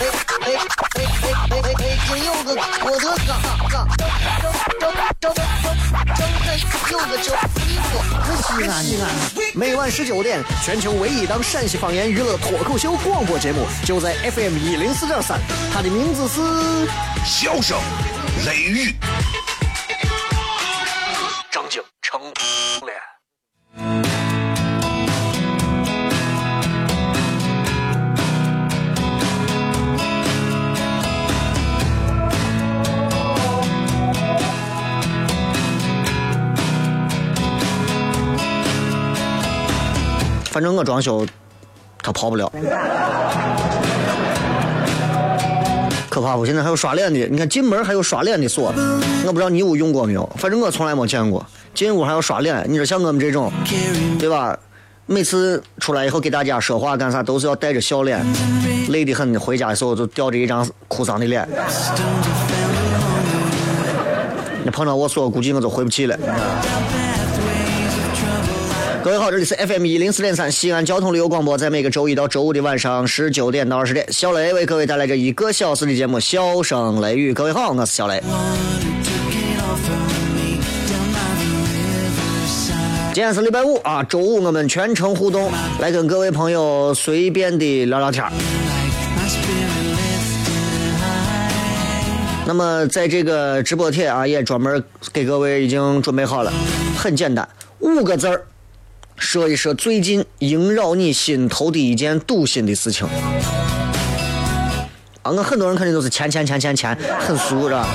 哎哎哎哎哎！金柚子，我的嘎嘎，张张张张张柚子叫西瓜，西安西安。每晚十九点，全球唯一档陕西方言娱乐脱口秀广播节目，就在 FM 一零四点三，它的名字是《笑声雷雨》。反正我装修，他跑不了。可怕不？现在还有刷脸的，你看进门还有刷脸的锁，我不知道你屋用过没有，反正我从来没见过。进屋还要刷脸，你说像我们这种，对吧？每次出来以后给大家说话干啥，都是要带着笑脸，累得很。回家的时候就吊着一张哭丧的脸。你碰到我锁，估计我都回不去了。各位好，这里是 FM 一零四点三西安交通旅游广播，在每个周一到周五的晚上十九点到二十点，小雷为各位带来这一个小时的节目《笑声雷雨》。各位好，我是小雷。今天是礼拜五啊，周五我们全程互动，来跟各位朋友随便的聊聊天那么在这个直播帖啊，也专门给各位已经准备好了，很简单，五个字儿。说一说最近萦绕你心头的一件堵心的事情。啊，我很多人肯定都是钱钱钱钱钱，很俗是吧？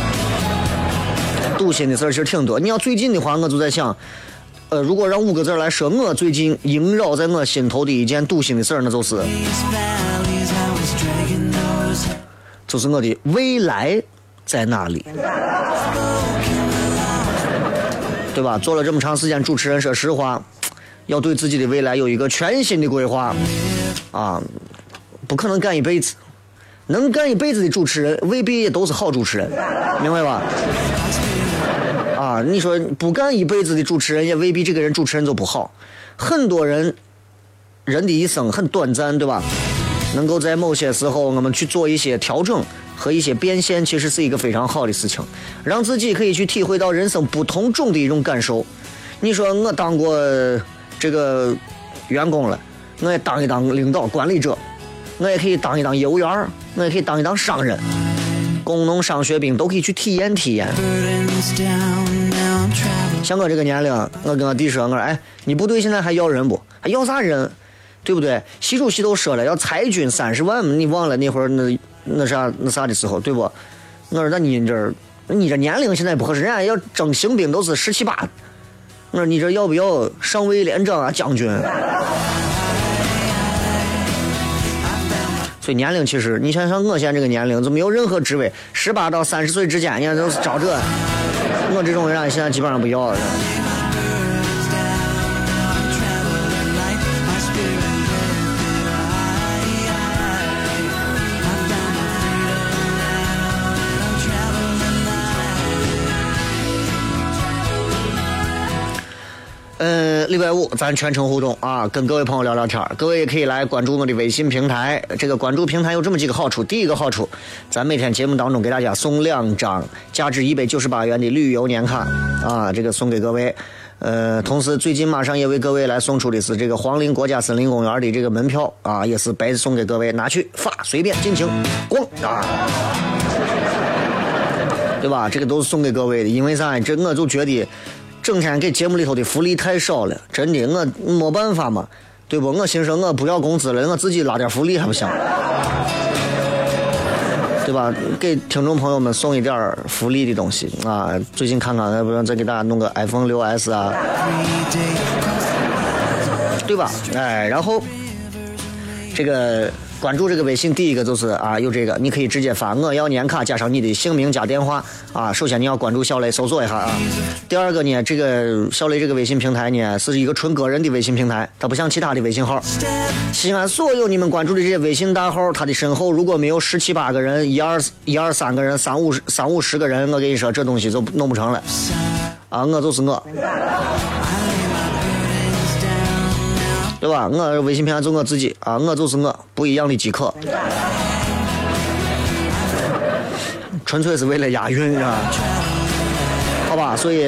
堵心的事儿其实挺多。你要最近的话，我就在想，呃，如果让五个字来说，我最近萦绕在我心头的一件堵心的事儿，那就是，就是我的未来在哪里？对吧？做了这么长时间主持人，说实话。要对自己的未来有一个全新的规划，啊，不可能干一辈子，能干一辈子的主持人未必也都是好主持人，明白吧？啊，你说不干一辈子的主持人，也未必这个人主持人就不好。很多人，人的一生很短暂，对吧？能够在某些时候，我们去做一些调整和一些变现，其实是一个非常好的事情，让自己可以去体会到人生不同种的一种感受。你说我当过。这个员工了，我也当一当领导管理者，我也可以当一当业务员我也可以当一当商人，工农商学兵都可以去体验体验。像我这个年龄，我跟我弟说，我说哎，你部队现在还要人不？还要啥人？对不对？习主席都说了，要裁军三十万，你忘了那会儿那那啥那啥的时候，对不？我说那你这你这年龄现在不合适，人家要征新兵都是十七八。我说你这要不要上尉连长啊，将军？所以年龄其实，你想想我现在这个年龄，就没有任何职位，十八到三十岁之间，你看都是招这，我这种人现在基本上不要了。礼拜五，咱全程互动啊，跟各位朋友聊聊天各位也可以来关注我的微信平台。这个关注平台有这么几个好处：第一个好处，咱每天节目当中给大家送两张价值一百九十八元的旅游年卡啊，这个送给各位。呃，同时最近马上也为各位来送出的是这个黄陵国家森林公园的这个门票啊，也是白送给各位，拿去发，随便尽情逛啊，对吧？这个都是送给各位的，因为啥？这我就觉得。整天给节目里头的福利太少了，真的，我没办法嘛，对不？我心说我不要工资了，我自己拉点福利还不行，对吧？给听众朋友们送一点福利的东西啊！最近看看，要不然再给大家弄个 iPhone 六 S 啊，对吧？哎，然后这个关注这个微信，第一个就是啊，有这个，你可以直接发我要年卡加上你的姓名加电话啊。首先你要关注小雷，搜索一下啊。第二个呢，这个小雷这个微信平台呢，是一个纯个人的微信平台，它不像其他的微信号。西安所有你们关注的这些微信大号，它的身后如果没有十七八个人、一二一二三个人、三五三五十个人，我跟你说，这东西就弄不成了。啊，我就是我。对吧？我微信平台就我自己啊，我就是我，不一样的饥渴，纯粹是为了押韵啊。好吧，所以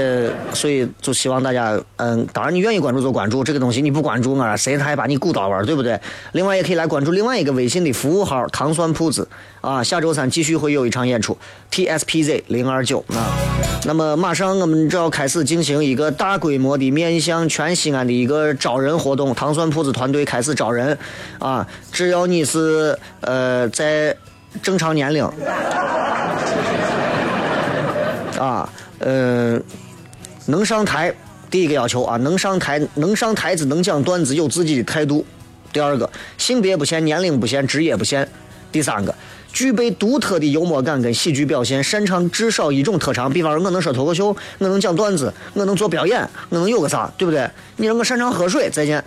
所以就希望大家，嗯，当然你愿意关注就关注这个东西，你不关注我，谁他还把你鼓捣玩，对不对？另外也可以来关注另外一个微信的服务号“糖酸铺子”啊，下周三继续会有一场演出，TSPZ 零二九啊。那么马上我们就要开始进行一个大规模的面向全西安的一个招人活动，糖酸铺子团队开始招人啊，只要你是呃在正常年龄啊。呃，能上台，第一个要求啊，能上台，能上台子，能讲段子，有自己的态度。第二个，性别不限，年龄不限，职业不限。第三个，具备独特的幽默感跟喜剧表现，擅长至少一种特长。比方说，我能说脱口秀，我能讲段子，我能做表演，我能有个啥，对不对？你让我擅长喝水，再见。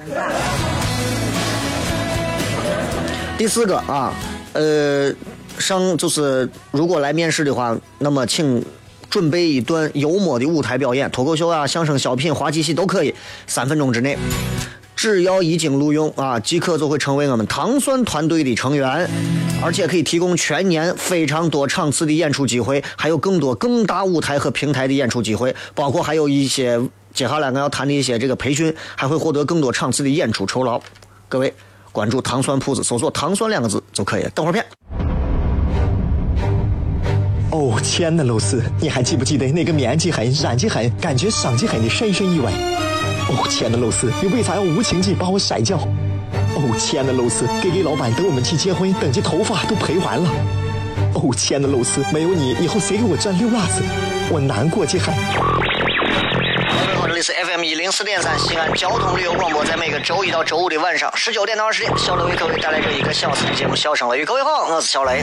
第四个啊，呃，上就是如果来面试的话，那么请。准备一段幽默的舞台表演，脱口秀啊、相声、小品、滑稽戏都可以，三分钟之内。只要一经录用啊，即可就会成为我们糖蒜团队的成员，而且可以提供全年非常多场次的演出机会，还有更多更大舞台和平台的演出机会，包括还有一些接下来我要谈的一些这个培训，还会获得更多场次的演出酬劳。各位关注糖蒜铺子，搜索“糖蒜”两个字就可以了。等会儿片。哦，亲爱的露丝，你还记不记得那个面积狠、染技狠、感觉伤及狠的深深意外？哦，亲爱的露丝，你为啥要无情地把我甩掉？哦，亲爱的露丝给给老板等我们去结婚，等这头发都赔完了。哦，亲爱的露丝，没有你，以后谁给我赚溜辣子？我难过极狠。各位好，这里是 FM 一零四点三西安交通旅游广播，在每个周一到周五的晚上十九点到二十点，小雷为各位带来这一个小时的节目《笑声雷》。各位好，我是小雷。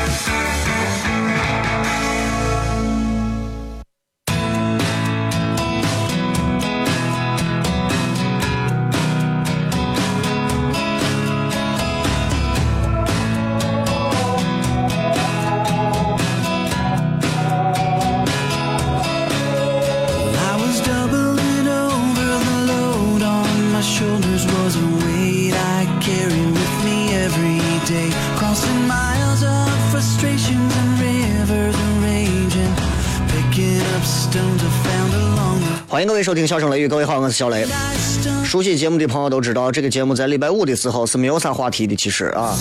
day, crossing miles of frustrations 欢迎各位收听《笑声雷雨》，各位好，我是小雷。熟悉节目的朋友都知道，这个节目在礼拜五的时候是没有啥话题的。其实啊，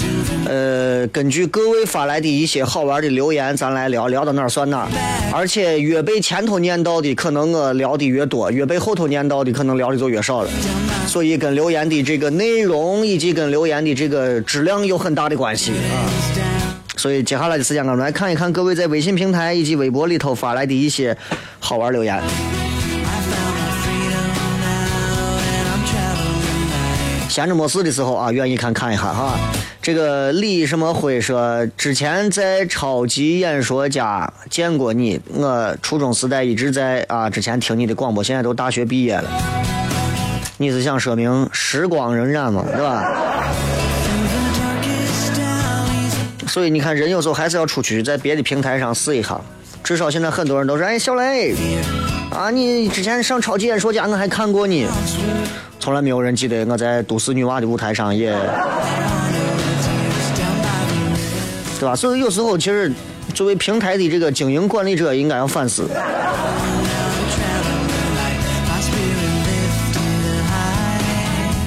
呃，根据各位发来的一些好玩的留言，咱来聊聊到哪儿算哪儿。而且越被前头念到的，可能我聊的越多；越被后头念到的，可能聊的就越少了。所以跟留言的这个内容以及跟留言的这个质量有很大的关系啊。所以接下来的时间，我们来看一看各位在微信平台以及微博里头发来的一些好玩留言。闲着没事的时候啊，愿意看看一下哈。这个李什么辉说，之前在超级演说家见过你，我初中时代一直在啊，之前听你的广播，现在都大学毕业了。你是想说明时光荏苒嘛，对吧？所以你看，人有时候还是要出去，在别的平台上试一下。至少现在很多人都说：“哎，小雷，啊，你之前上超级演说家，我还看过你。”从来没有人记得我在都市女娃的舞台上也，对吧？所以有时候其实作为平台的这个经营管理者，应该要反思。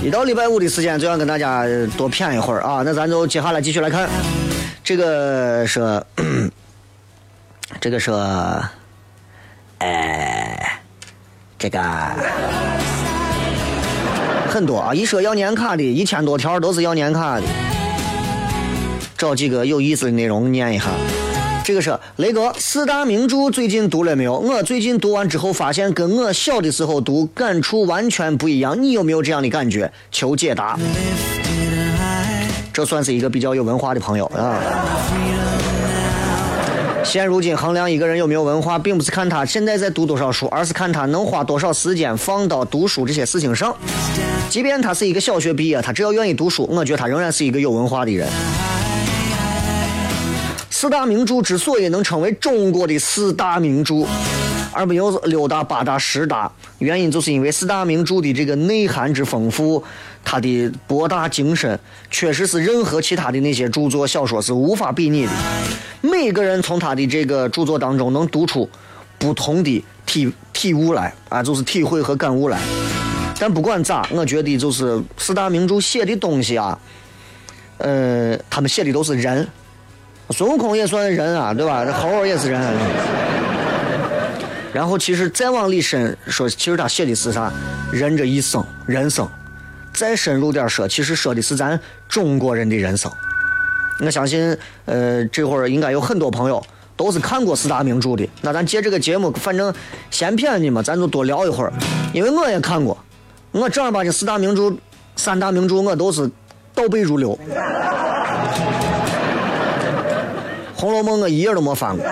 一到礼拜五的时间，就想跟大家多谝一会儿啊！那咱就接下来继续来看，这个是，这个是，哎。这个很多啊，一说要年卡的，一千多条都是要年卡的。找几个有意思的内容念一下。这个是雷哥四大名著最近读了没有？我最近读完之后发现跟我小的时候读感触完全不一样。你有没有这样的感觉？求解答。这算是一个比较有文化的朋友啊。现如今衡量一个人有没有文化，并不是看他现在在读多少书，而是看他能花多少时间放到读书这些事情上。即便他是一个小学毕业，他只要愿意读书，我觉得他仍然是一个有文化的人。四大名著之所以能成为中国的四大名著，而没有六大、八大、十大，原因就是因为四大名著的这个内涵之丰富，他的博大精深，确实是任何其他的那些著作小说是无法比拟的。每个人从他的这个著作当中能读出不同的体体悟来啊，就是体会和感悟来。但不管咋，我觉得就是四大名著写的东西啊，呃，他们写的都是人。孙悟空也算人啊，对吧？猴儿也是人。然后其实再往里深说，其实他写的是啥？人这一生，人生。再深入点说，其实说的是咱中国人的人生。我相信，呃，这会儿应该有很多朋友都是看过四大名著的。那咱借这个节目，反正闲谝的嘛，咱就多聊一会儿。因为我也看过，我正儿八经四大名著、三大名著，我都是倒背如流。《红楼梦》我一页都没翻过。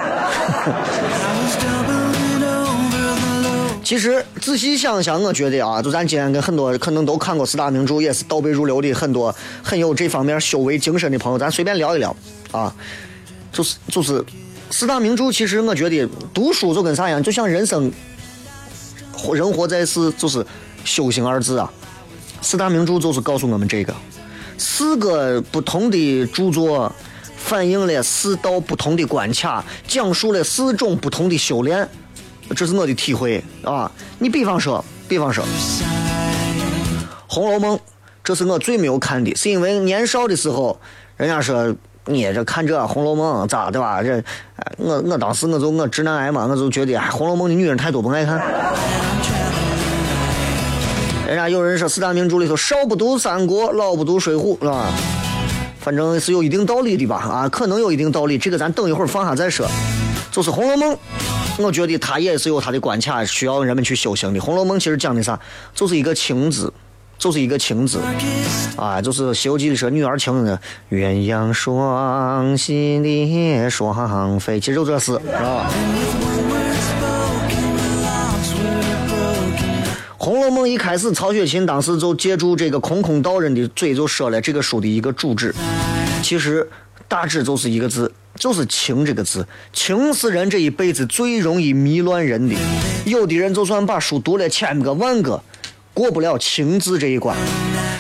其实仔细想想，我觉得啊，就咱今天跟很多可能都看过四大名著，也是倒背如流的很多很有这方面修为精神的朋友，咱随便聊一聊啊。就是就是四大名著，其实我觉得读书就跟啥样，就像人生，活人活在世就是修行二字啊。四大名著就是告诉我们这个四个不同的著作。反映了四道不同的关卡，讲述了四种不同的修炼，这是我的体会啊！你比方说，比方说，《红楼梦》，这是我最没有看的，是因为年少的时候，人家说你这看这《红楼梦》咋对吧？这，我我当时我就我直男癌嘛，我就觉得《红楼梦》的女人太多，不爱看。人家有人说四大名著里头，少不读三国，老不读水浒，是吧？反正是有一定道理的吧，啊，可能有一定道理，这个咱等一会儿放下再说。就是《红楼梦》，我觉得它也是有它的关卡，需要人们去修行的。《红楼梦》其实讲的啥？就是一个情字，就是一个情字，啊，就是《西游记》里说女儿情的鸳鸯双栖蝶双飞，其实就这事，是吧？《红楼梦》一开始，曹雪芹当时就借助这个空空道人的嘴，就说了这个书的一个主旨。其实大致就是一个字，就是“情”这个字。情是人这一辈子最容易迷乱人的。有的人就算把书读了千个万个，过不了情字这一关；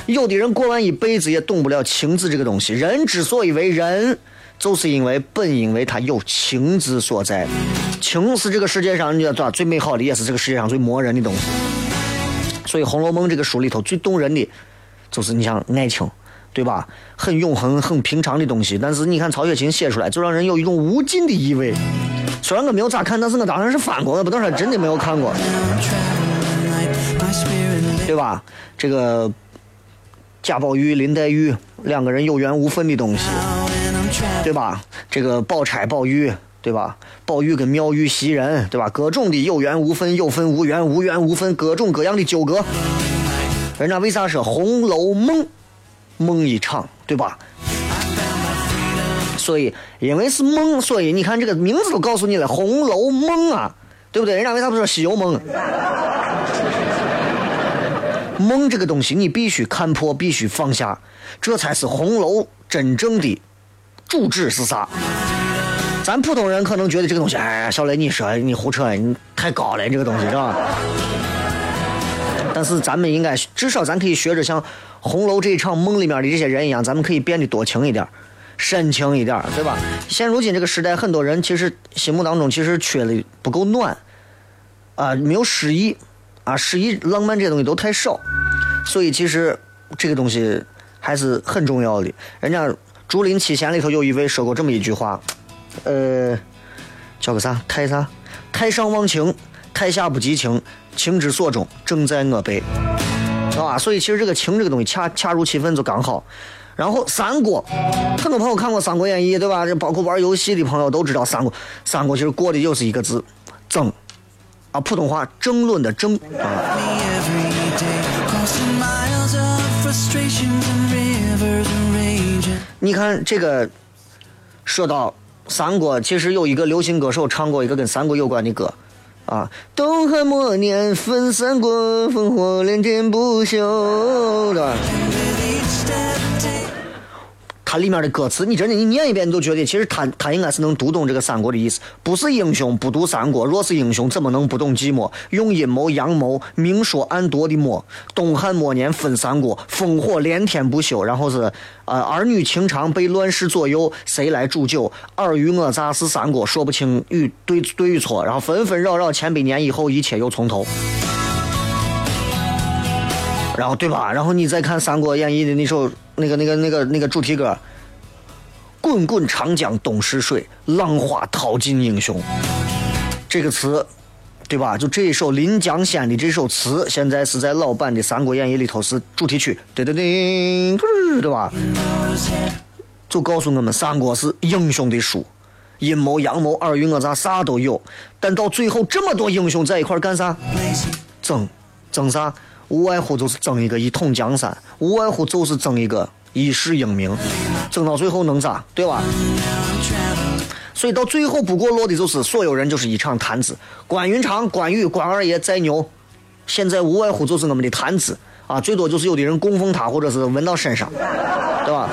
有的人过完一辈子也懂不了情字这个东西。人之所以为人，就是因为本因为他有情字所在。情是这个世界上你知道最美好的，也是这个世界上最磨人的东西。所以《红楼梦》这个书里头最动人的，就是你像爱情，对吧？很永恒、很平常的东西，但是你看曹雪芹写出来，就让人有一种无尽的意味。虽然我没有咋看，但是我当然是翻过，我不能说真的没有看过，对吧？这个贾宝玉、林黛玉两个人有缘无分的东西，对吧？这个宝钗、宝玉。对吧？宝玉跟妙玉袭人，对吧？各种的有缘无分，有分无缘，无缘无分，各种各样的纠葛。人家为啥说《红楼梦》梦一场，对吧？所以，因为是梦，所以你看这个名字都告诉你了，《红楼梦》啊，对不对？人家为啥不说《西游梦》？梦这个东西，你必须看破，必须放下，这才是红楼真正的主旨是啥？咱普通人可能觉得这个东西，哎，小雷，你说你胡扯，你太高了，这个东西是吧？但是咱们应该至少咱可以学着像红楼这一场梦里面的这些人一样，咱们可以变得多情一点，深情一点，对吧？现如今这个时代，很多人其实心目当中其实缺的不够暖，啊，没有诗意，啊，诗意浪漫这些东西都太少，所以其实这个东西还是很重要的。人家竹林七贤里头有一位说过这么一句话。呃，叫个啥？太啥？太上忘情，太下不及情，情之所钟，正在我辈。啊，所以其实这个情这个东西恰恰如其分就刚好。然后三国，很多朋友看过《三国演义》，对吧？这包括玩游戏的朋友都知道三国。三国其实过的就是一个字，争。啊，普通话争论的争啊。你看这个，说到三国，其实有一个流行歌手唱过一个跟三国有关的歌。啊！东汉末年分三国，烽火连天不休，对吧？它里面的歌词，你真的你念一遍，你都觉得其实他他应该是能读懂这个三国的意思。不是英雄不读三国，若是英雄怎么能不懂寂寞？用阴谋阳谋明说暗夺的谋。东汉末年分三国，烽火连天不休。然后是呃儿女情长被乱世左右，谁来煮酒？尔虞我诈是三国，说不清与对对与错。然后纷纷扰扰千百年以后，一切又从头。然后对吧？然后你再看《三国演义》的那首那个那个那个那个主题歌，“滚滚长江东逝水，浪花淘尽英雄”，这个词，对吧？就这一首《临江仙》的这首词，现在是在老版的《三国演义》里头是主题曲，对对对，对吧？就告诉我们，三国是英雄的书，阴谋阳谋尔虞我诈啥都有，但到最后这么多英雄在一块干啥？争争啥？无外乎就是争一个一统江山，无外乎就是争一个一世英名，争到最后能咋，对吧？所以到最后不过落的就是所有人就是一场谈资。关云长、关羽、关二爷再牛，现在无外乎就是我们的谈资啊，最多就是有的人供奉他，或者是纹到身上，对吧？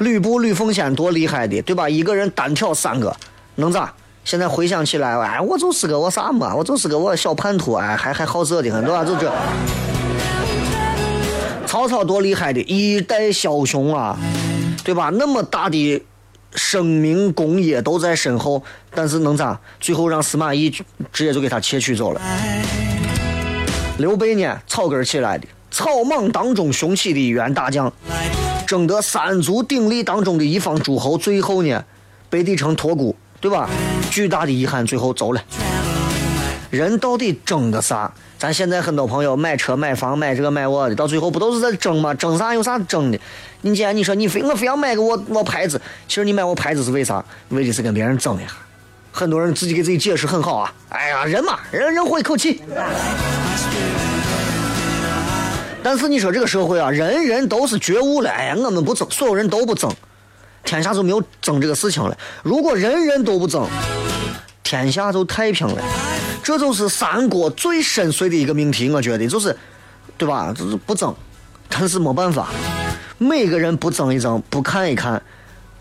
吕布、吕奉先多厉害的，对吧？一个人单挑三个，能咋？现在回想起来，哎，我就是个我啥嘛，我就是个我小叛徒，哎，还还好色的很，对吧？就这。曹操多厉害的一代枭雄啊，对吧？那么大的声名功业都在身后，但是能咋？最后让司马懿直接就给他窃取走了。刘备呢，草根起来的，草莽当中雄起的一员大将，争得三足鼎立当中的一方诸侯，最后呢，被帝城托孤。对吧？巨大的遗憾，最后走了。人到底争个啥？咱现在很多朋友买车、买房、买这个买我的，到最后不都是在争吗？争啥？有啥争的？你既然你说你非我非要买个我我牌子，其实你买我牌子是为啥？为的是跟别人争呀。很多人自己给自己解释很好啊。哎呀，人嘛，人人活一口气。但是你说这个社会啊，人人都是觉悟了。哎呀，我们不争，所有人都不争。天下就没有争这个事情了。如果人人都不争，天下就太平了。这就是三国最深邃的一个命题，我觉得就是，对吧？就是不争，但是没办法，每个人不争一争，不看一看，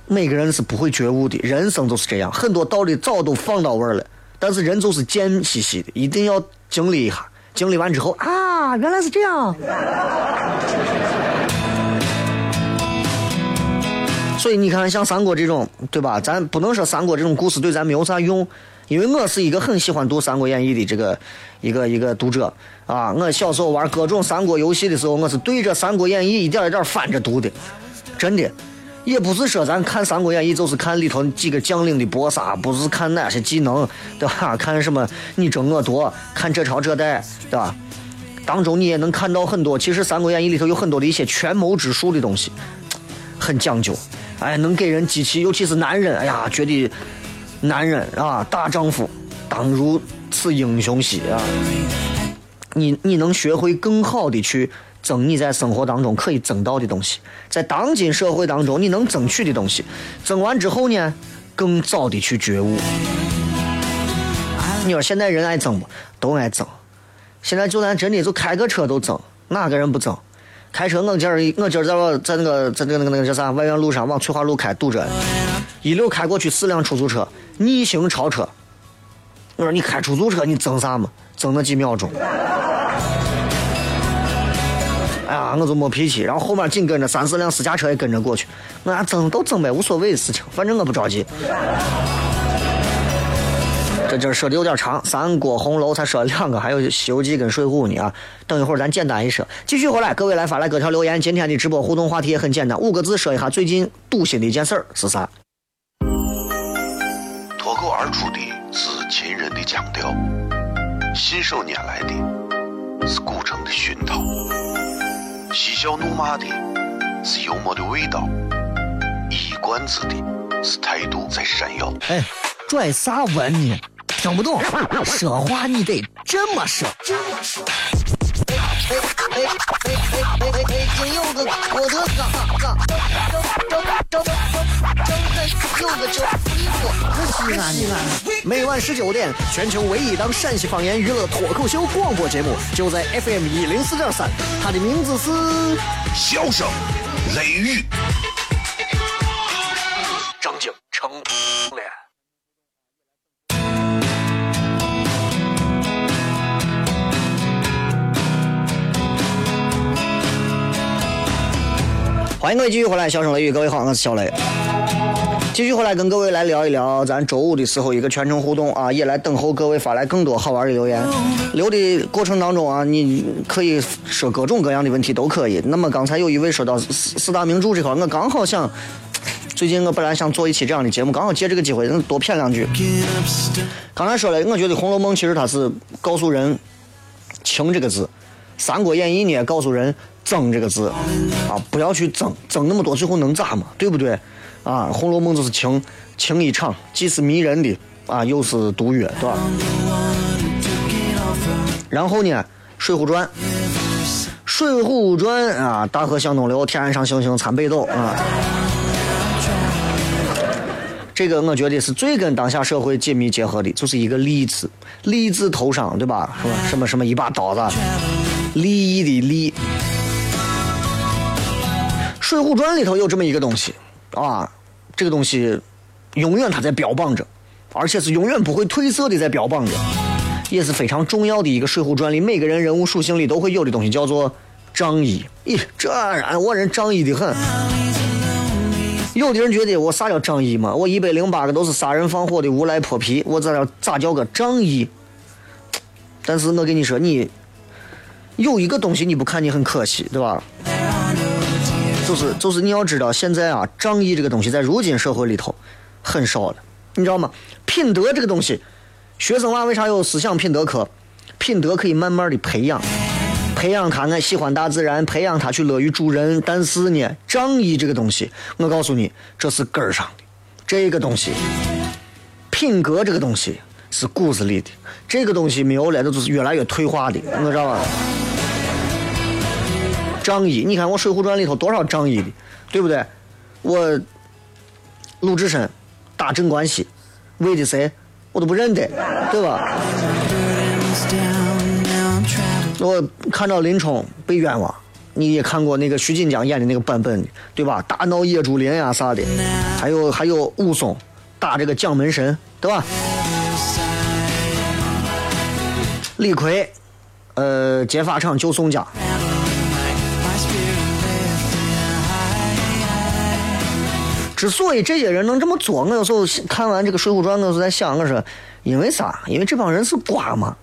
每个人是不会觉悟的。人生就是这样，很多道理早都放到位了，但是人就是贱兮兮的，一定要经历一下。经历完之后啊，原来是这样。所以你看，像三国这种，对吧？咱不能说三国这种故事对咱没有啥用，因为我是一个很喜欢读《三国演义》的这个一个一个读者啊。我小时候玩各种三国游戏的时候，我是对着《三国演义》一点一点翻着读的，真的。也不是说咱看《三国演义》就是看里头几个将领的搏杀，不是看哪些技能，对吧？看什么你争我夺，看这朝这代，对吧？当中你也能看到很多，其实《三国演义》里头有很多的一些权谋之术的东西，很讲究。哎，能给人激起，尤其是男人，哎呀，觉得男人啊，大丈夫当如此英雄兮啊！你你能学会更好的去争你在生活当中可以争到的东西，在当今社会当中你能争取的东西，争完之后呢，更早的去觉悟。你说现在人爱争不？都爱争。现在就算真的就开个车都争，哪个人不争？开车，我今儿我今儿在我在那个在那个那个那个叫啥外院路上往翠华路开堵着，一溜开过去四辆出租车逆行超车。我说你开出租车你争啥嘛？争那几秒钟。哎呀，我就没脾气，然后后面紧跟着三四辆私家车也跟着过去。我俩争都争呗，无所谓的事情，反正我不着急。这这说的有点长，三国红楼才说了两个，还有《西游记》跟《水浒》呢啊。等一会儿咱简单一说，继续回来，各位来发来各条留言。今天的直播互动话题也很简单，五个字说一下最近堵心的一件事儿是啥？脱口而出的是秦人的腔调，信手拈来的是古城的熏陶，嬉笑怒骂的是幽默的味道，一冠子的是态度在闪耀。哎，拽啥文呢？听不懂，说话你得这么说。哎哎哎哎哎哎！北京有个郭德纲，张张张张张张有个叫李波，西安西安。每晚十九点，全球唯一档陕西方言娱乐脱口秀广播节目，就在 FM 一零四点三，它的名字是《笑声雷雨》。欢迎各位继续回来，笑声雷雨，各位好，我是小雷。继续回来跟各位来聊一聊，咱周五的时候一个全程互动啊，也来等候各位发来更多好玩的留言。留的过程当中啊，你可以说各种各样的问题都可以。那么刚才有一位说到四四大名著这块，我刚好想，最近我本来想做一期这样的节目，刚好借这个机会能多谝两句。刚才说了，我觉得《红楼梦》其实它是告诉人“情”这个字，《三国演义》呢告诉人。争这个字，啊，不要去争，争那么多，最后能咋嘛？对不对？啊，《红楼梦》就是情，情一场，既是迷人的，啊，又是毒药，对吧？然后呢，《水浒传》，《水浒传》啊，大河向东流，天上星星参北斗啊。这个我觉得是最跟当下社会紧密结合的，就是一个“利”字，“利”字头上，对吧？什么？什么什么一把刀子，利益的“利”。《水浒传》里头有这么一个东西，啊，这个东西永远它在标榜着，而且是永远不会褪色的在标榜着，也是非常重要的一个《水浒传》里每个人人物属性里都会有的东西，叫做仗义。咦，这我人仗义的很。有的人觉得我啥叫仗义嘛？我一百零八个都是杀人放火的无赖泼皮，我咋叫咋叫个仗义？但是我跟你说，你有一个东西你不看你很可惜，对吧？就是就是，你要知道，现在啊，仗义这个东西在如今社会里头很少了，你知道吗？品德这个东西，学生娃为啥有思想品德课？品德可以慢慢的培养，培养他爱喜欢大自然，培养他去乐于助人。但是呢，仗义这个东西，我告诉你，这是根儿上的，这个东西，品格这个东西是骨子里的，这个东西没有了，那就是越来越退化的，你知道吧？仗义，你看我《水浒传》里头多少仗义的，对不对？我鲁智深打镇关西，为的谁？我都不认得，对吧？我看到林冲被冤枉，你也看过那个徐锦江演的那个版本，对吧？大闹野猪林呀啥的，还有还有武松打这个蒋门神，对吧？李逵，呃，劫法场救宋江。之所以这些人能这么做，我有时候看完这个《水浒传》，我是在想，我说，因为啥？因为这帮人是瓜嘛，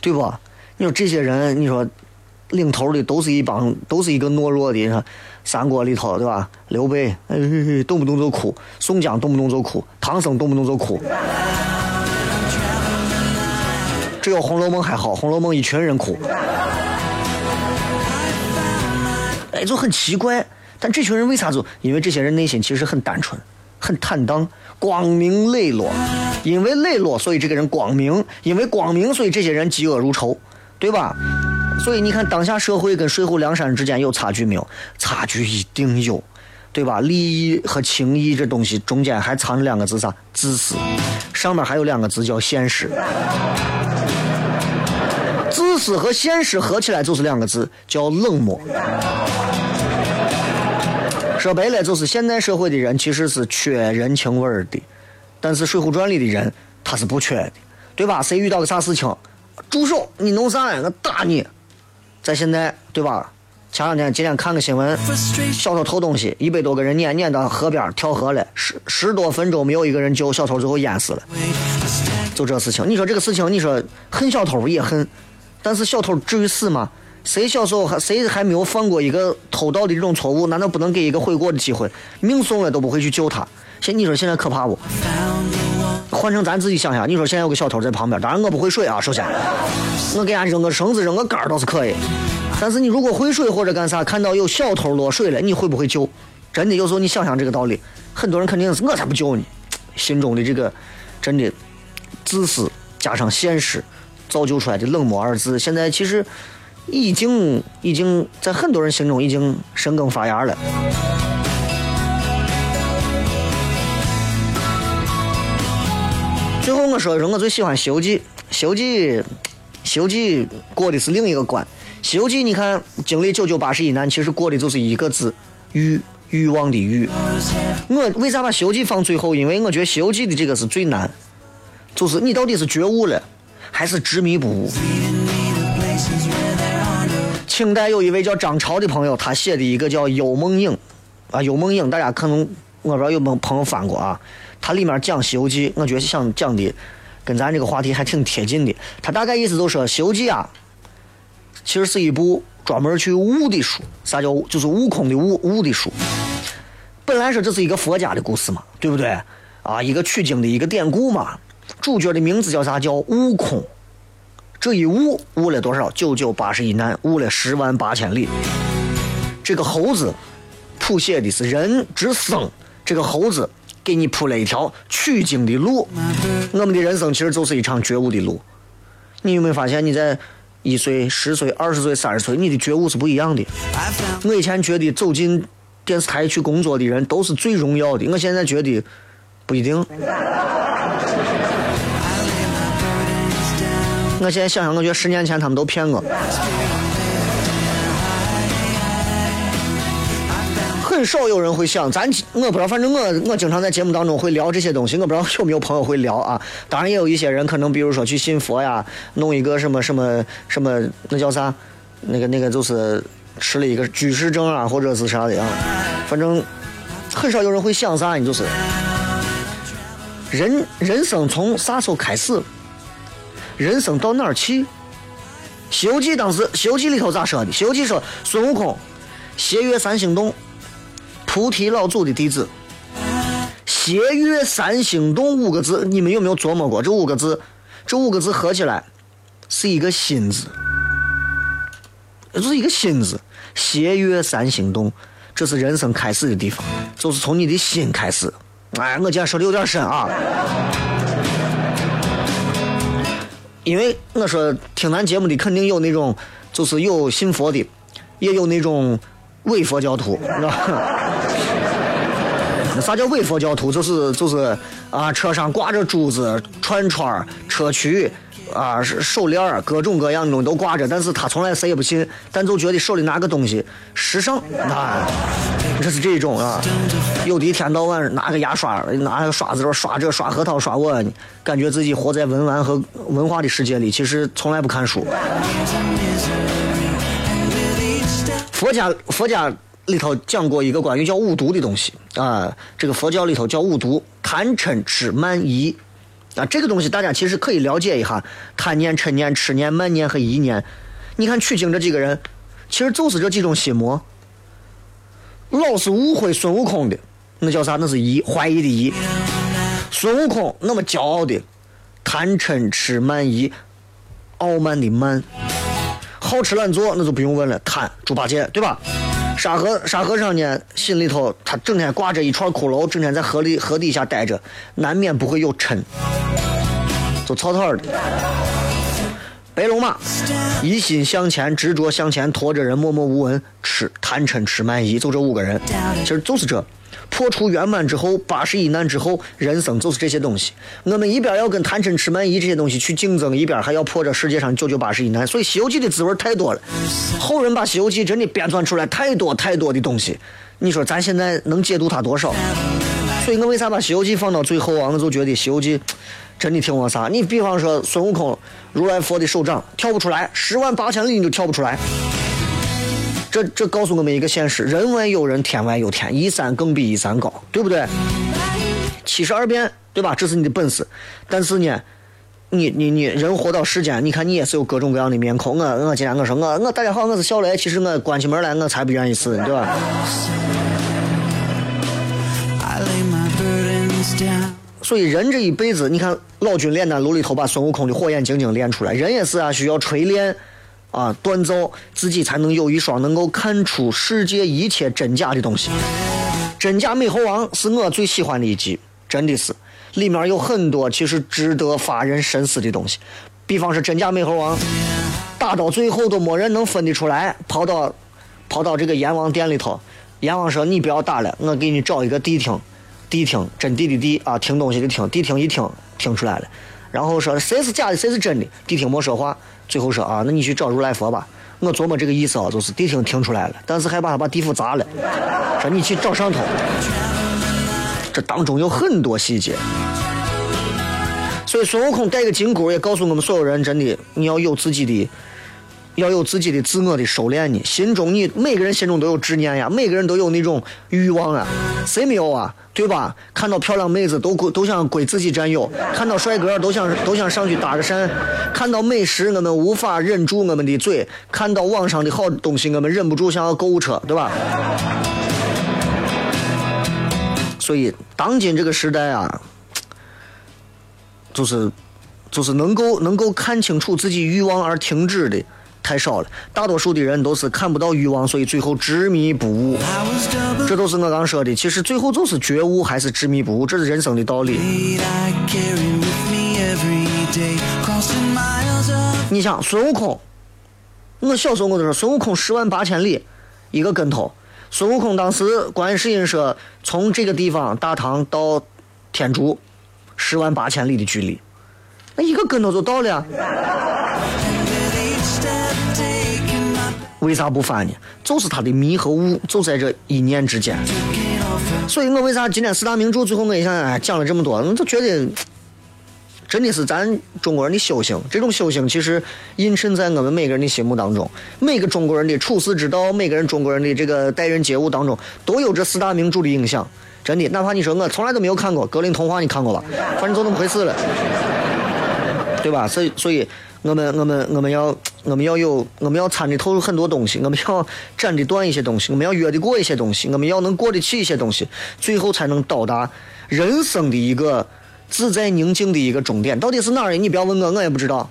对不？你说这些人，你说领头的都是一帮，都是一个懦弱的。你说三国里头，对吧？刘备，哎，动不动就哭；宋江动不动就哭；唐僧动不动就哭。只有《红楼梦》还好，《红楼梦》一群人哭，哎，就很奇怪。但这群人为啥就？因为这些人内心其实很单纯，很坦荡，光明磊落。因为磊落，所以这个人光明；因为光明，所以这些人嫉恶如仇，对吧？所以你看，当下社会跟水浒梁山之间有差距没有？差距一定有，对吧？利益和情义这东西中间还藏着两个字啥？自私。上面还有两个字叫现实。自私和现实合起来就是两个字，叫冷漠。说白了，就是现代社会的人其实是缺人情味儿的，但是《水浒传》里的人他是不缺的，对吧？谁遇到个啥事情，住手！你弄啥呀？我打你！在现在，对吧？前两天今天看个新闻，小偷偷东西，一百多个人撵撵到河边跳河了，十十多分钟没有一个人救，小偷最后淹死了。就这事情，你说这个事情，你说恨小偷也恨，但是小偷至于死吗？谁小时候还谁还没有犯过一个偷盗的这种错误？难道不能给一个悔过的机会？命送了都不会去救他？现你说现在可怕不？换成咱自己想想，你说现在有个小偷在旁边，当然我不会水啊，首先，我给人家扔个绳子、扔个杆儿倒是可以。但是你如果会水或者干啥，看到有小偷落水了，你会不会救？真的有时候你想想这个道理，很多人肯定是我才不救你，心中的这个真的自私加上现实，造就出来的冷漠二字，现在其实已经已经在很多人心中已经生根发芽了。最后我说说我最喜欢《西游记》，《西游记》，《西游记》过的是另一个关。《西游记》你看经历九九八十一难，其实过的就是一个字欲，欲望的欲。我为啥把《西游记》放最后？因为我觉得《西游记》的这个是最难，就是你到底是觉悟了，还是执迷不悟？清代有一位叫张潮的朋友，他写的一个叫《幽梦影》，啊，《幽梦影》，大家可能我不知道有没有朋友翻过啊？它里面讲《西游记》，我觉得想讲的跟咱这个话题还挺贴近的。他大概意思就是说，《西游记》啊，其实是一部专门去悟的书。啥叫就是悟空的悟悟的书。本来说这是一个佛家的故事嘛，对不对？啊，一个取经的一个典故嘛。主角的名字叫啥？叫悟空。这一悟悟了多少？九九八十一难，悟了十万八千里。这个猴子谱写的是人之生，这个猴子。给你铺了一条取经的路，我们的人生其实就是一场觉悟的路。你有没有发现，你在一岁、十岁、二十岁、三十岁，你的觉悟是不一样的。我以前觉得走进电视台去工作的人都是最荣耀的，我现在觉得不一定。我现在想想，我觉得十年前他们都骗我。很少有人会想，咱我不知道，反正我我经常在节目当中会聊这些东西，我不知道 有没有朋友会聊啊。当然也有一些人可能，比如说去信佛呀，弄一个什么什么什么，那叫啥？那个那个就是持了一个居士证啊，或者是啥的啊。反正很少有人会想啥，你就是人人生从啥时候开始？人生到哪儿去？《西游记》当时《西游记》里头咋说的？《西游记》说孙悟空斜月三星洞。菩提老祖的弟子，斜月三星洞五个字，你们有没有琢磨过？这五个字，这五个字合起来是一个心字，就是一个心字。斜月三星洞，这是人生开始的地方，就是从你的心开始。哎，我今天说的有点深啊，因为我说听咱节目的肯定有那种，就是有信佛的，也有那种伪佛教徒，是吧？那啥叫伪佛教徒？就是就是啊，车上挂着珠子、串串、车躯啊，手链各种各样的东西都挂着，但是他从来谁也不信，但就觉得手里拿个东西时尚啊，这是这种啊。有的一天到晚拿个牙刷，拿个刷子刷这刷核桃刷我，感觉自己活在文玩和文化的世界里，其实从来不看书。佛家，佛家。里头讲过一个关于叫五毒的东西啊，这个佛教里头叫五毒：贪嗔痴慢疑啊。这个东西大家其实可以了解一下，贪念、嗔念、痴念、慢念和疑念。你看取经这几个人，其实就是这几种心魔。老是误会孙悟空的，那叫啥？那是疑，怀疑的疑。孙悟空那么骄傲的，贪嗔痴慢疑，傲慢的慢，好吃懒做那就不用问了，贪猪八戒，对吧？沙和沙和尚呢，心里头他整天挂着一串骷髅，整天在河里河底下待着，难免不会有嗔，就草草的。白龙马一心向前，执着向前，驮着人默默无闻，吃贪嗔痴慢疑，就这五个人，其实就是这。破除圆满之后，八十一难之后，人生就是这些东西。我们一边要跟贪嗔痴慢疑这些东西去竞争，一边还要破这世界上九九八十一难。所以《西游记》的滋味太多了。后人把《西游记》真的编撰出来太多太多的东西，你说咱现在能解读它多少？所以我为啥把《西游记》放到最后啊？我就觉得《西游记》真的挺我啥。你比方说孙悟空，如来佛的手掌跳不出来，十万八千里你都跳不出来。这这告诉我们一个现实：人外有人，天外有天，一山更比一山高，对不对？七十二变，对吧？这是你的本事。但是呢，你你你人活到世间，你看你也是有各种各样的面孔。我我今天我说我我大家好，我是小雷。其实我关起门来，我才不愿意死，对吧？所以人这一辈子，你看老君炼丹炉里头把孙悟空的火眼金睛练出来，人也是啊，需要锤炼啊锻造自己，才能有一双能够看出世界一切真假的东西。真假美猴王是我最喜欢的一集，真的是，里面有很多其实值得发人深思的东西。比方说真假美猴王，打到最后都没人能分得出来，跑到跑到这个阎王殿里头，阎王说你不要打了，我给你找一个谛听。谛听，真谛的谛啊，听东西的听，谛听一听，听出来了。然后说谁是假的，谁是真的，谛听没说话。最后说啊，那你去找如来佛吧。我琢磨这个意思啊，就是谛听听出来了，但是还把他把地府砸了。说你去找上头。这当中有很多细节。所以孙悟空带个金箍，也告诉我们所有人，真的你要有自己的。要有自己的自我的收敛呢，心中你每个人心中都有执念呀，每个人都有那种欲望啊，谁没有啊？对吧？看到漂亮妹子都都想归自己占有，看到帅哥都想都想上去搭个讪，看到美食我们无法忍住我们的嘴，看到网上的好东西我们忍不住想要购物车，对吧？所以当今这个时代啊，就是就是能够能够看清楚自己欲望而停止的。太少了，大多数的人都是看不到欲望，所以最后执迷不悟。这都是我刚说的，其实最后就是觉悟还是执迷不悟，这是人生的道理。你想孙悟空，我小时候我都说孙悟空十万八千里，一个跟头。孙悟空当时观世音说，从这个地方大唐到天竺，十万八千里的距离，那一个跟头就到了。为啥不翻呢？就是他的迷和悟就在这一念之间。所以我为啥今天四大名著最后我一想，哎，讲了这么多，我就觉得真的是咱中国人的修行。这种修行其实映衬在我们每个人的心目当中，每个中国人的处世之道，每个人中国人的这个待人接物当中，都有这四大名著的影响。真的，哪怕你说我从来都没有看过格林童话，你看过吧？反正就那么回事了，对吧？所以，所以。我们我们我们要我们要有我们要参的透露很多东西，我们要斩的断一些东西，我们要约的过一些东西，我们要能过得起一些东西，最后才能到达人生的一个自在宁静的一个终点。到底是哪儿？你不要问我，我也不知道。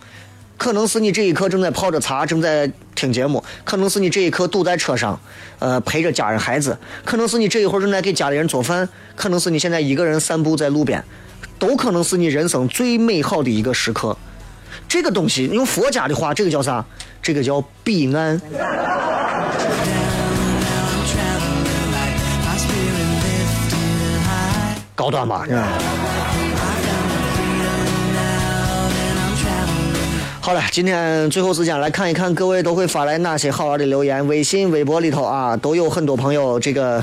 可能是你这一刻正在泡着茶，正在听节目；可能是你这一刻堵在车上，呃，陪着家人孩子；可能是你这一会儿正在给家里人做饭；可能是你现在一个人散步在路边，都可能是你人生最美好的一个时刻。这个东西用佛家的话，这个叫啥？这个叫彼岸。高端吧？嗯好了，今天最后时间来看一看各位都会发来哪些好玩的留言。微信、微博里头啊，都有很多朋友这个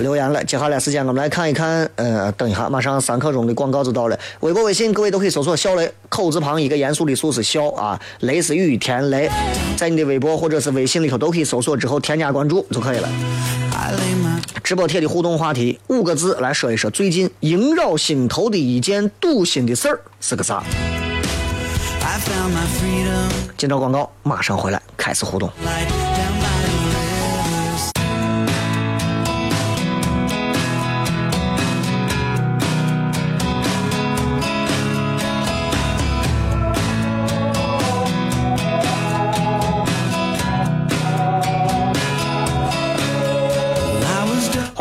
留言了。接下来时间我们来看一看，呃，等一下，马上三刻钟的广告就到了。微博、微信，各位都可以搜索“小雷”，口字旁一个严肃的“肃”是笑啊，雷是雨田雷，在你的微博或者是微信里头都可以搜索之后添加关注就可以了。直播贴的互动话题五个字来说一说，最近萦绕心头的一件堵心的事儿是个啥？见到广告，马上回来开始互动。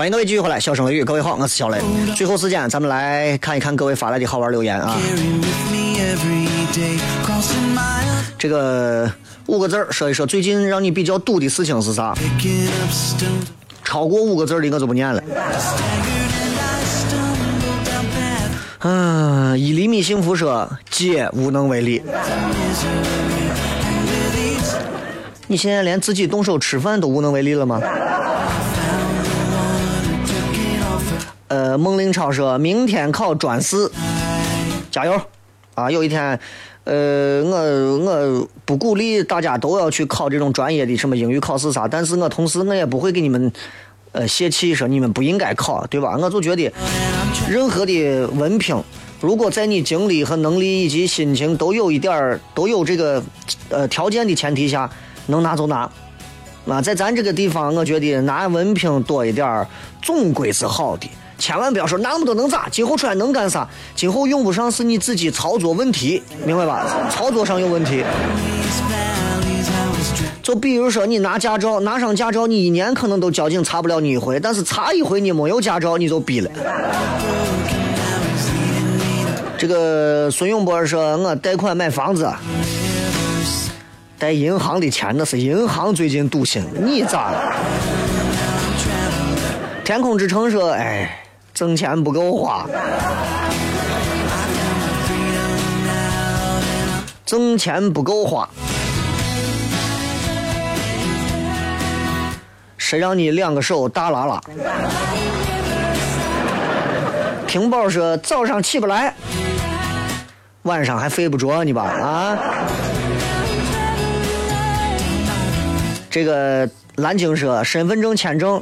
迎各位继续回来，笑声雷雨，各位好，我是小雷。最后时间，咱们来看一看各位发来的好玩留言啊。这个五个字说一说，最近让你比较堵的事情是啥？超过五个字的我就不念了。嗯，一厘米幸福说，姐无能为力。你现在连自己动手吃饭都无能为力了吗？呃，孟令超说，明天考专四，加油！啊，有一天，呃，我我不鼓励大家都要去考这种专业的什么英语考试啥，但是我同时我也不会给你们，呃，泄气说你们不应该考，对吧？我就觉得，任何的文凭，如果在你精力和能力以及心情都有一点儿都有这个，呃，条件的前提下，能拿就拿。啊，在咱这个地方，我觉得拿文凭多一点儿，总归是好的。千万不要说那么多能咋，今后出来能干啥？今后用不上是你自己操作问题，明白吧？操作上有问题。就比如说你拿驾照，拿上驾照，你一年可能都交警查不了你一回，但是查一回你没有驾照，你就逼了。这个孙永波说，我贷款买房子，贷银行的钱，那是银行最近堵心，你咋了？天空之城说，哎，挣钱不够花，挣钱不够花。谁让你两个手大拉拉？听宝说早上起不来，晚上还睡不着你吧？啊！这个蓝鲸说身份证签证，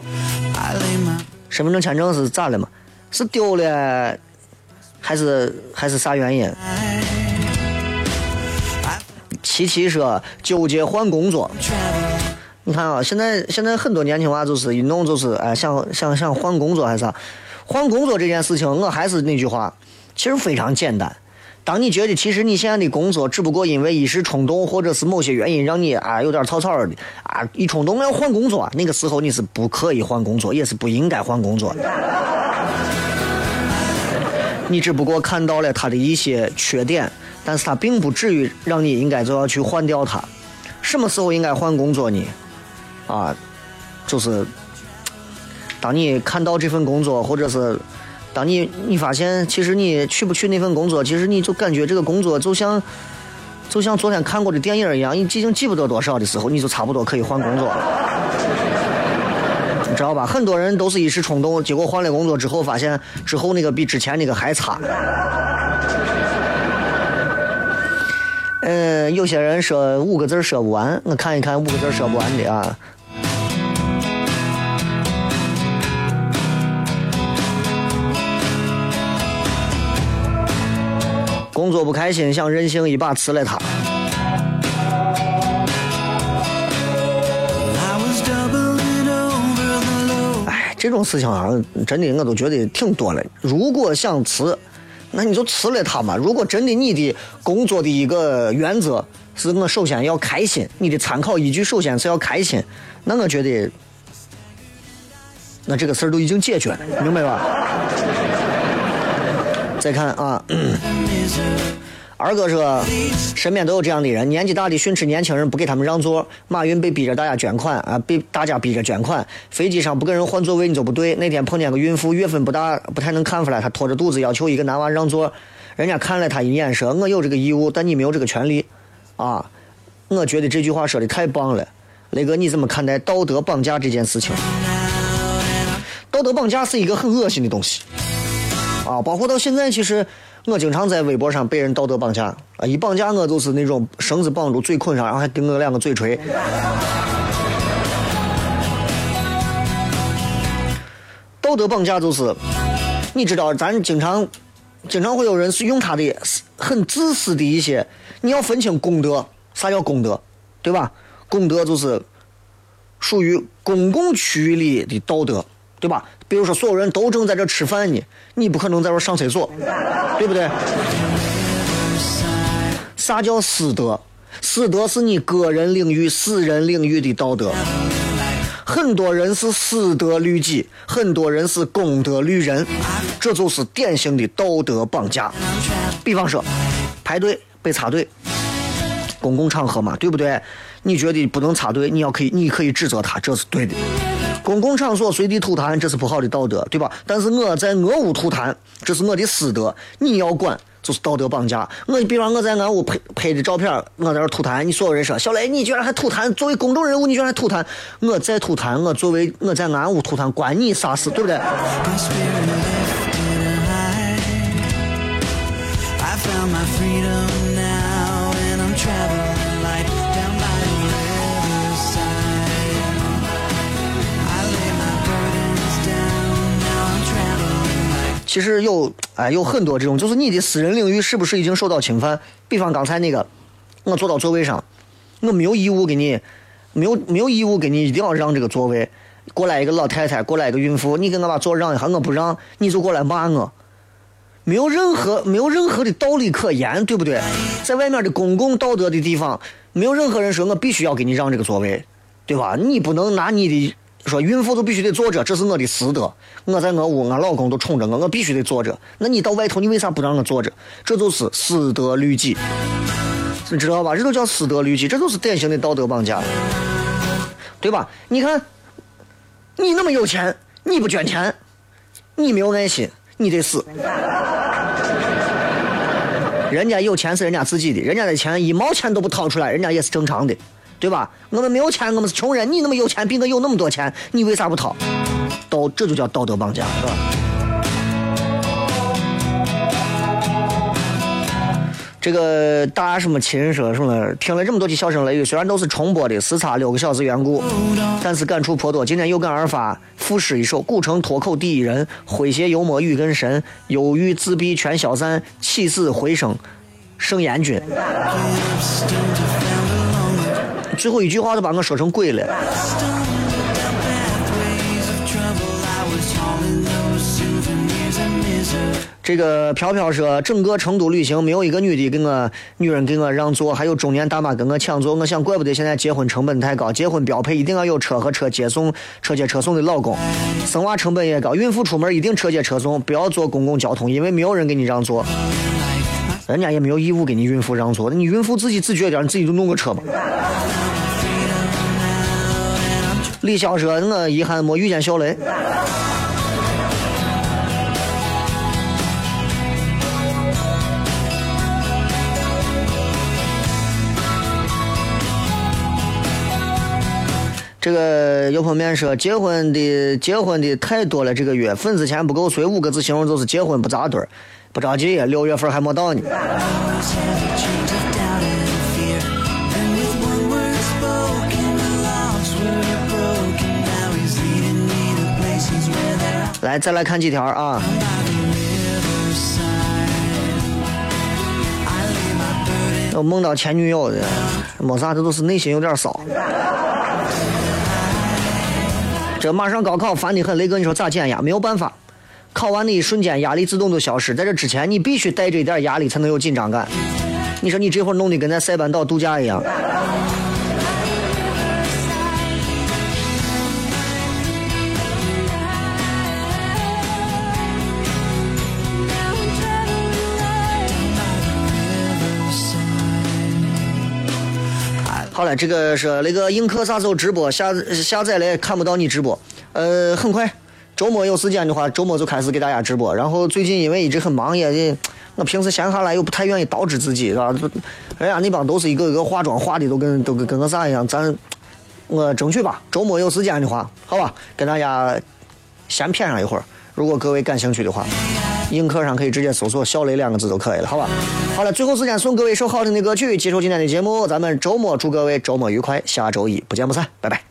身份证签证是咋了嘛？是丢了，还是还是啥原因？琪琪说纠结换工作。你看啊，现在现在很多年轻娃就是一弄就是哎，想想想换工作还是啥？换工作这件事情，我还是那句话，其实非常简单。当你觉得其实你现在的工作只不过因为一时冲动或者是某些原因让你啊有点草草的啊一冲动要换工作，那个时候你是不可以换工作，也是不应该换工作的。你只不过看到了他的一些缺点，但是他并不至于让你应该就要去换掉他。什么时候应该换工作呢？啊，就是当你看到这份工作，或者是当你你发现其实你去不去那份工作，其实你就感觉这个工作就像就像昨天看过的电影一样，你已经记不得多少的时候，你就差不多可以换工作了，知道吧？很多人都是一时冲动，结果换了工作之后，发现之后那个比之前那个还差。嗯，有些人说五个字说不完，我看一看五个字说不完的啊。工作不开心，想任性一把辞了他。这种事情啊，真的我都觉得挺多了。如果想辞，那你就辞了他嘛。如果真的你的工作的一个原则是我首先要开心，你的参考依据首先是要开心，那我觉得，那这个事儿都已经解决了，明白吧？再看啊，嗯二哥说，身边都有这样的人，年纪大的训斥年轻人不给他们让座，马云被逼着大家捐款啊，被大家逼着捐款，飞机上不给人换座位你就不对。那天碰见个孕妇，月份不大，不太能看出来，她拖着肚子要求一个男娃让座，人家看了他一眼说：“我有这个义务，但你没有这个权利。”啊，我觉得这句话说的太棒了，雷哥你怎么看待道德绑架这件事情？道德绑架是一个很恶心的东西。啊，包括到现在，其实我经常在微博上被人道德绑架啊！一绑架我就是那种绳子绑住，嘴捆上，然后还给我两个嘴锤。道德绑架就是，你知道，咱经常经常会有人是用他的很自私的一些，你要分清公德，啥叫公德，对吧？公德就是属于公共区域里的道德，对吧？比如说，所有人都正在这吃饭呢，你不可能在这上厕所，对不对？啥叫私德？私德是你个人领域、私人领域的道德。很多人是私德律己，很多人是公德律人，这就是典型的道德绑架。比方说，排队被插队，公共场合嘛，对不对？你觉得不能插队，你要可以，你可以指责他，这是对的。公共场所随地吐痰，这是不好的道德，对吧？但是我在我屋吐痰，这是我的私德，你要管就是道德绑架。我比方我在俺屋拍拍的照片，我在这吐痰，你所有人说小雷，你居然还吐痰？作为公众人物，你居然还吐痰？我在吐痰，我作为我在俺屋吐痰，关你啥事？对不对？其实有哎，有很多这种，就是你的私人领域是不是已经受到侵犯？比方刚才那个，我坐到座位上，我没有义务给你，没有没有义务给你一定要让这个座位。过来一个老太太，过来一个孕妇，你给我把座让一下，我不让，你就过来骂我，没有任何没有任何的道理可言，对不对？在外面的公共道德的地方，没有任何人说我必须要给你让这个座位，对吧？你不能拿你的说孕妇都必须得坐着，这是我的私德。我在我屋，我老公都宠着我，我必须得坐着。那你到外头，你为啥不让我坐着？这就是私德律己，你知道吧？这都叫私德律己，这就是典型的道德绑架，对吧？你看，你那么有钱，你不捐钱，你没有爱心，你得死。人家有钱是人家自己的，人家的钱一毛钱都不掏出来，人家也是正常的。对吧？我们没有钱，我们是穷人。你那么有钱，比我有那么多钱，你为啥不掏？道，这就叫道德绑架，是吧？这个大什么亲说什么？听了这么多期笑声雷雨，虽然都是重播的，时差六个小时缘故，但是感触颇多。今天有感而发赋诗一首：古城脱口第一人，诙谐幽默语更深，忧郁自闭全消散，起死回生胜阎君。最后一句话都把我说成鬼了。这个飘飘说，整个成都旅行没有一个女的给我女人给我让座，还有中年大妈跟我抢座。我想，怪不得现在结婚成本太高，结婚标配一定要有车和车接送、车接车送的老公。生娃成本也高，孕妇出门一定车接车送，不要坐公共交通，因为没有人给你让座。人家也没有义务给你孕妇让座，你孕妇自己自觉点，你自己就弄个车吧。李潇说：“我遗憾没遇见小雷。”这个有朋友说：“结婚的结婚的太多了，这个月份子钱不够，所以五个字形容就是结婚不扎堆儿。”不着急，六月份还没到呢。来，再来看几条啊！我梦到前女友的，没啥，这都是内心有点骚。这马上高考，烦的很，雷哥，你说咋减压？没有办法。考完的一瞬间，压力自动就消失。在这之前，你必须带着一点压力才能有紧张感。你说你这会儿弄得跟在塞班岛度假一样。好了，这个是那个映客啥时候直播？下下载了看不到你直播。呃，很快。周末有时间的话，周末就开始给大家直播。然后最近因为一直很忙，也我平时闲下来又不太愿意捯饬自己，是吧？人家那帮都是一个一个化妆化的，都跟都跟跟个啥一样。咱我争取吧，周末有时间的话，好吧，跟大家先谝上一会儿。如果各位感兴趣的话，映客上可以直接搜索“小雷”两个字就可以了，好吧？好了，最后时间送各位一首好听的歌曲，结束今天的节目。咱们周末祝各位周末愉快，下周一不见不散，拜拜。